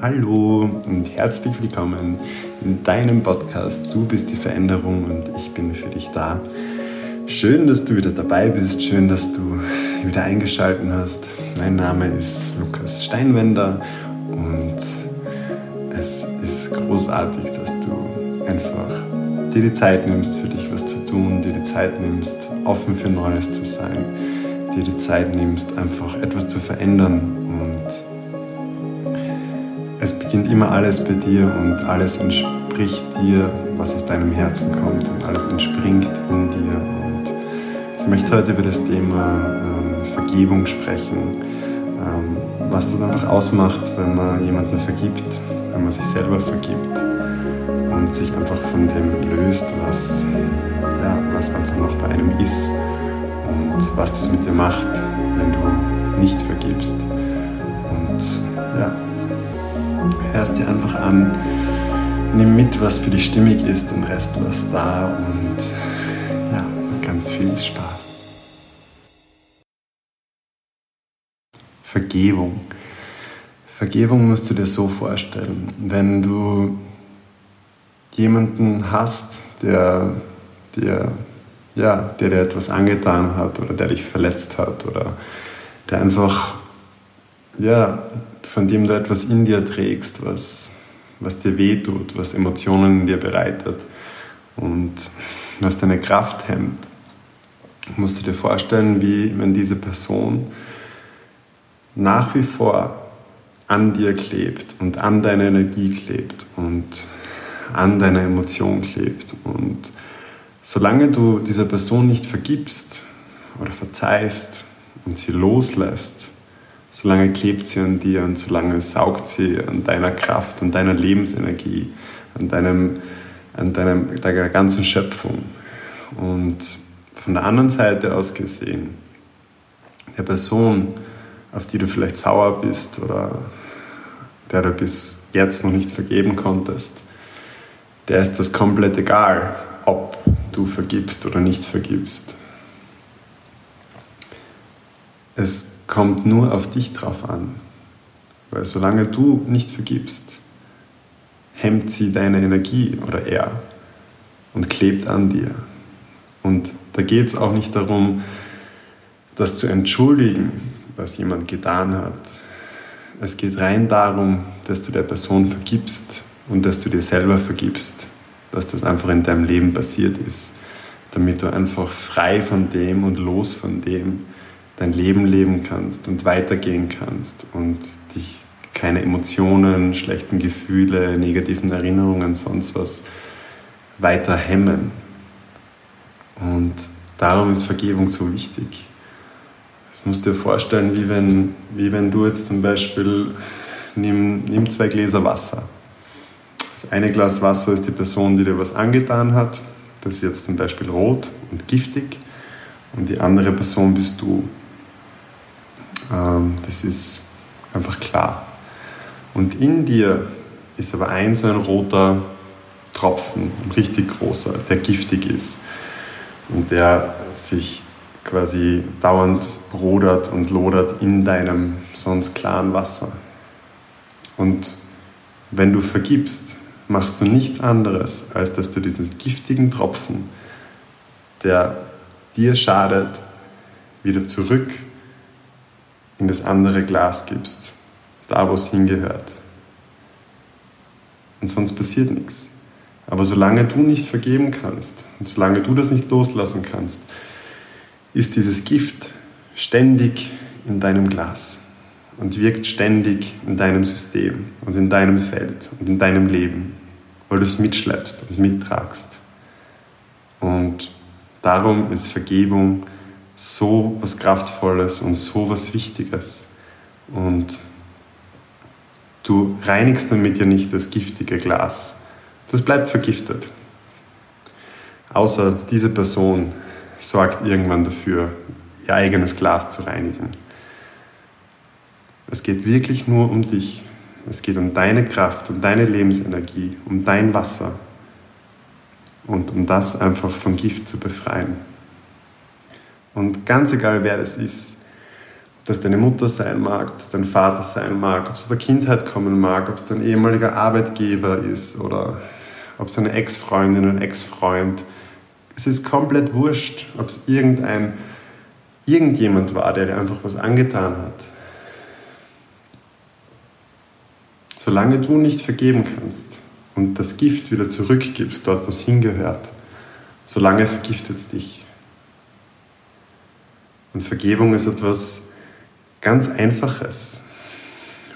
Hallo und herzlich willkommen in deinem Podcast Du bist die Veränderung und ich bin für dich da. Schön, dass du wieder dabei bist, schön, dass du wieder eingeschaltet hast. Mein Name ist Lukas Steinwender und es ist großartig, dass du einfach dir die Zeit nimmst, für dich was zu tun, dir die Zeit nimmst, offen für Neues zu sein, dir die Zeit nimmst, einfach etwas zu verändern es beginnt immer alles bei dir und alles entspricht dir, was aus deinem Herzen kommt und alles entspringt in dir. Und ich möchte heute über das Thema ähm, Vergebung sprechen, ähm, was das einfach ausmacht, wenn man jemanden vergibt, wenn man sich selber vergibt und sich einfach von dem löst, was, ja, was einfach noch bei einem ist und was das mit dir macht, wenn du nicht vergibst. Und ja, hörst dir einfach an, nimm mit, was für dich stimmig ist, den Rest lass da und ja, ganz viel Spaß. Vergebung. Vergebung musst du dir so vorstellen, wenn du jemanden hast, der dir, ja, der dir etwas angetan hat oder der dich verletzt hat oder der einfach ja, von dem du etwas in dir trägst, was, was dir wehtut, was Emotionen in dir bereitet und was deine Kraft hemmt. Musst du dir vorstellen, wie wenn diese Person nach wie vor an dir klebt und an deiner Energie klebt und an deiner Emotion klebt. Und solange du dieser Person nicht vergibst oder verzeihst und sie loslässt, solange klebt sie an dir und solange saugt sie an deiner Kraft, an deiner Lebensenergie, an, deinem, an deinem, deiner ganzen Schöpfung. Und von der anderen Seite aus gesehen, der Person, auf die du vielleicht sauer bist oder der du bis jetzt noch nicht vergeben konntest, der ist das komplett egal, ob du vergibst oder nicht vergibst. Es kommt nur auf dich drauf an. Weil solange du nicht vergibst, hemmt sie deine Energie oder er und klebt an dir. Und da geht es auch nicht darum, das zu entschuldigen, was jemand getan hat. Es geht rein darum, dass du der Person vergibst und dass du dir selber vergibst, dass das einfach in deinem Leben passiert ist, damit du einfach frei von dem und los von dem dein Leben leben kannst und weitergehen kannst und dich keine Emotionen, schlechten Gefühle, negativen Erinnerungen, sonst was weiter hemmen. Und darum ist Vergebung so wichtig. Das musst dir vorstellen, wie wenn, wie wenn du jetzt zum Beispiel, nimm, nimm zwei Gläser Wasser. Das eine Glas Wasser ist die Person, die dir was angetan hat. Das ist jetzt zum Beispiel rot und giftig. Und die andere Person bist du. Ähm, das ist einfach klar. Und in dir ist aber ein so ein roter Tropfen, ein richtig großer, der giftig ist und der sich quasi dauernd brodert und lodert in deinem sonst klaren Wasser. Und wenn du vergibst, machst du nichts anderes, als dass du diesen giftigen Tropfen, der dir schadet, wieder zurück in das andere Glas gibst, da wo es hingehört. Und sonst passiert nichts. Aber solange du nicht vergeben kannst und solange du das nicht loslassen kannst, ist dieses Gift ständig in deinem Glas und wirkt ständig in deinem System und in deinem Feld und in deinem Leben, weil du es mitschleppst und mittragst. Und darum ist Vergebung so was Kraftvolles und so was Wichtiges. Und du reinigst damit ja nicht das giftige Glas. Das bleibt vergiftet. Außer diese Person sorgt irgendwann dafür, ihr eigenes Glas zu reinigen. Es geht wirklich nur um dich. Es geht um deine Kraft, um deine Lebensenergie, um dein Wasser und um das einfach vom Gift zu befreien. Und ganz egal, wer das ist, Ob das deine Mutter sein mag, ob es dein Vater sein mag, ob es der Kindheit kommen mag, ob es dein ehemaliger Arbeitgeber ist oder ob es eine Ex-Freundin, ein Ex-Freund. Es ist komplett wurscht, ob es irgendein, irgendjemand war, der dir einfach was angetan hat. Solange du nicht vergeben kannst und das Gift wieder zurückgibst, dort wo es hingehört, solange vergiftet es dich. Und Vergebung ist etwas ganz Einfaches.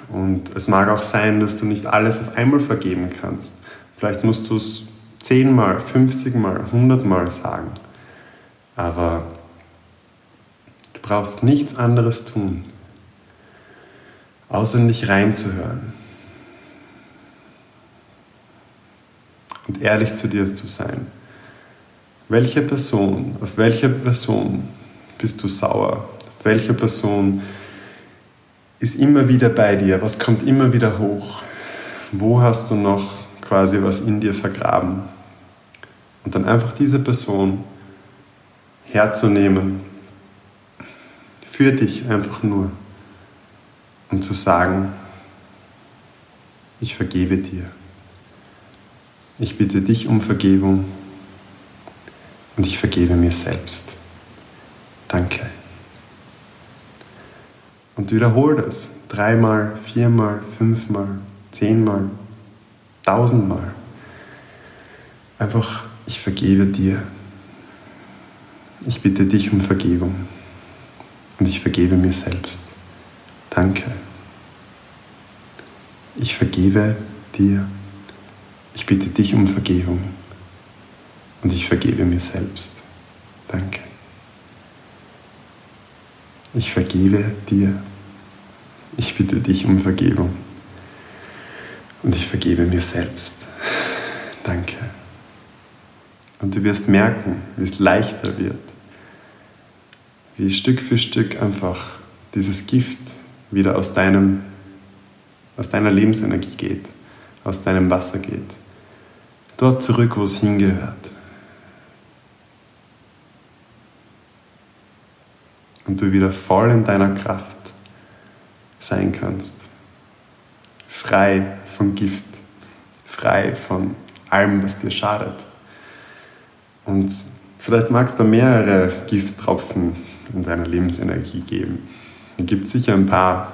Und es mag auch sein, dass du nicht alles auf einmal vergeben kannst. Vielleicht musst du es zehnmal, 50 Mal, 100 Mal sagen. Aber du brauchst nichts anderes tun, außer in dich reinzuhören. Und ehrlich zu dir zu sein. Welche Person, auf welche Person bist du sauer? Welche Person ist immer wieder bei dir? Was kommt immer wieder hoch? Wo hast du noch quasi was in dir vergraben. Und dann einfach diese Person herzunehmen, für dich einfach nur, um zu sagen, ich vergebe dir. Ich bitte dich um Vergebung und ich vergebe mir selbst. Danke. Und wiederhole das dreimal, viermal, fünfmal, zehnmal, tausendmal. Einfach, ich vergebe dir. Ich bitte dich um Vergebung. Und ich vergebe mir selbst. Danke. Ich vergebe dir. Ich bitte dich um Vergebung. Und ich vergebe mir selbst. Danke. Ich vergebe dir. Ich bitte dich um Vergebung und ich vergebe mir selbst. Danke. Und du wirst merken, wie es leichter wird, wie Stück für Stück einfach dieses Gift wieder aus, deinem, aus deiner Lebensenergie geht, aus deinem Wasser geht. Dort zurück, wo es hingehört. Und du wieder voll in deiner Kraft sein kannst frei von Gift, frei von allem, was dir schadet. Und vielleicht magst du mehrere Gifttropfen in deiner Lebensenergie geben. Es gibt sicher ein paar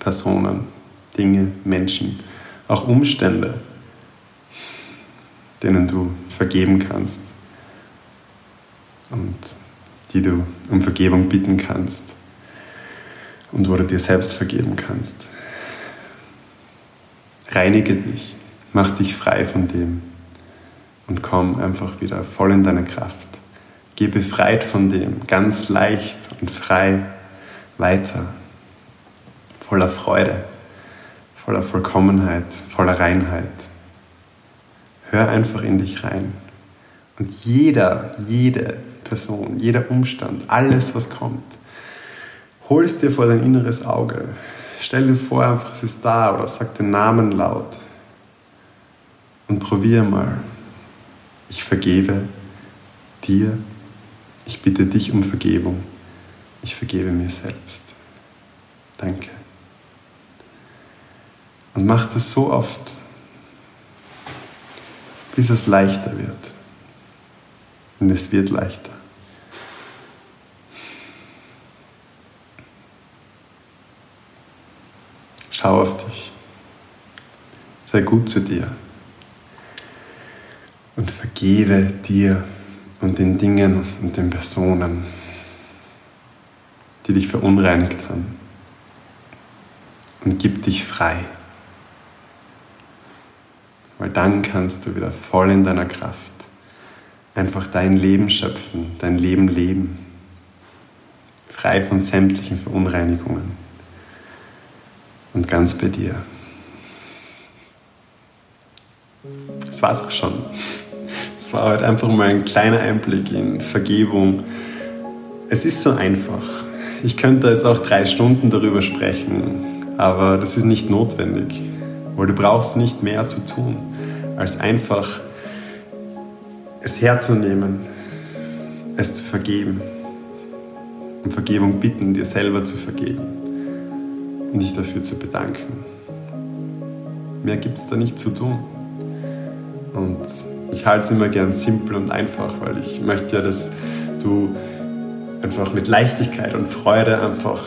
Personen, Dinge, Menschen, auch Umstände, denen du vergeben kannst und die du um Vergebung bitten kannst und wo du dir selbst vergeben kannst. Reinige dich, mach dich frei von dem und komm einfach wieder voll in deine Kraft. Geh befreit von dem, ganz leicht und frei weiter, voller Freude, voller Vollkommenheit, voller Reinheit. Hör einfach in dich rein. Und jeder, jede Person, jeder Umstand, alles, was kommt, hol es dir vor dein inneres Auge. Stell dir vor, einfach es ist da oder sag den Namen laut. Und probier mal. Ich vergebe dir. Ich bitte dich um Vergebung. Ich vergebe mir selbst. Danke. Und mach das so oft, bis es leichter wird. Und es wird leichter. Schau auf dich. Sei gut zu dir. Und vergebe dir und den Dingen und den Personen, die dich verunreinigt haben. Und gib dich frei. Weil dann kannst du wieder voll in deiner Kraft einfach dein Leben schöpfen, dein Leben leben. Frei von sämtlichen Verunreinigungen und ganz bei dir. Das war's auch schon. Es war heute einfach mal ein kleiner Einblick in Vergebung. Es ist so einfach. Ich könnte jetzt auch drei Stunden darüber sprechen, aber das ist nicht notwendig, weil du brauchst nicht mehr zu tun, als einfach es herzunehmen, es zu vergeben um Vergebung bitten, dir selber zu vergeben und dich dafür zu bedanken. Mehr gibt es da nicht zu tun. Und ich halte es immer gern simpel und einfach, weil ich möchte ja, dass du einfach mit Leichtigkeit und Freude einfach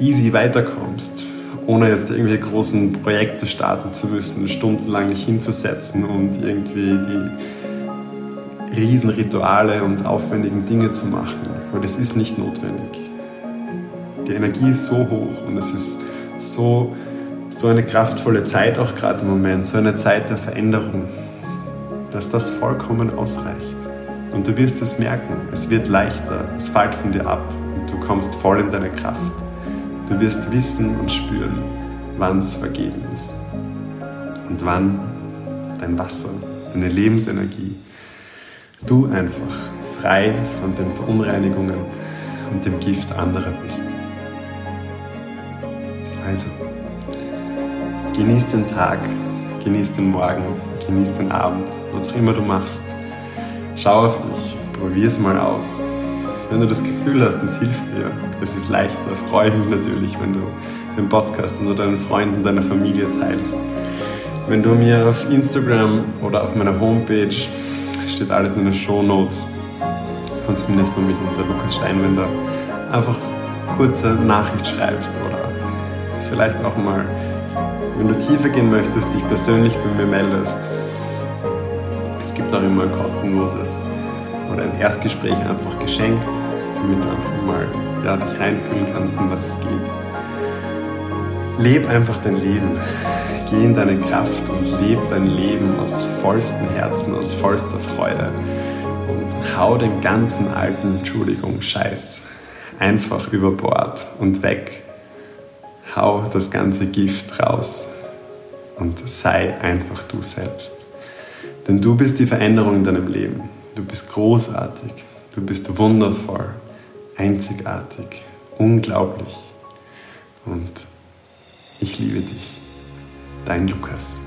easy weiterkommst, ohne jetzt irgendwelche großen Projekte starten zu müssen, stundenlang dich hinzusetzen und irgendwie die Riesenrituale und aufwendigen Dinge zu machen, weil das ist nicht notwendig. Die Energie ist so hoch und es ist so, so eine kraftvolle Zeit auch gerade im Moment, so eine Zeit der Veränderung, dass das vollkommen ausreicht. Und du wirst es merken, es wird leichter, es fällt von dir ab und du kommst voll in deine Kraft. Du wirst wissen und spüren, wann es vergeben ist und wann dein Wasser, deine Lebensenergie, du einfach frei von den Verunreinigungen und dem Gift anderer bist. Also, genieß den Tag, genieß den Morgen, genieß den Abend, was auch immer du machst. Schau auf dich, probier es mal aus. Wenn du das Gefühl hast, es hilft dir, es ist leichter, freue ich mich natürlich, wenn du den Podcast unter deinen Freunden, deiner Familie teilst. Wenn du mir auf Instagram oder auf meiner Homepage, steht alles in den Show Notes, und zumindest nur mich unter Lukas Steinwender, einfach kurze Nachricht schreibst oder vielleicht auch mal, wenn du tiefer gehen möchtest, dich persönlich bei mir meldest, es gibt auch immer ein kostenloses oder ein Erstgespräch einfach geschenkt, damit du einfach mal ja, dich reinfühlen kannst, um was es geht. Leb einfach dein Leben. Geh in deine Kraft und leb dein Leben aus vollstem Herzen, aus vollster Freude. Und hau den ganzen alten, Entschuldigung, Scheiß einfach über Bord und weg. Hau das ganze Gift raus und sei einfach du selbst. Denn du bist die Veränderung in deinem Leben. Du bist großartig. Du bist wundervoll, einzigartig, unglaublich. Und ich liebe dich. Dein Lukas.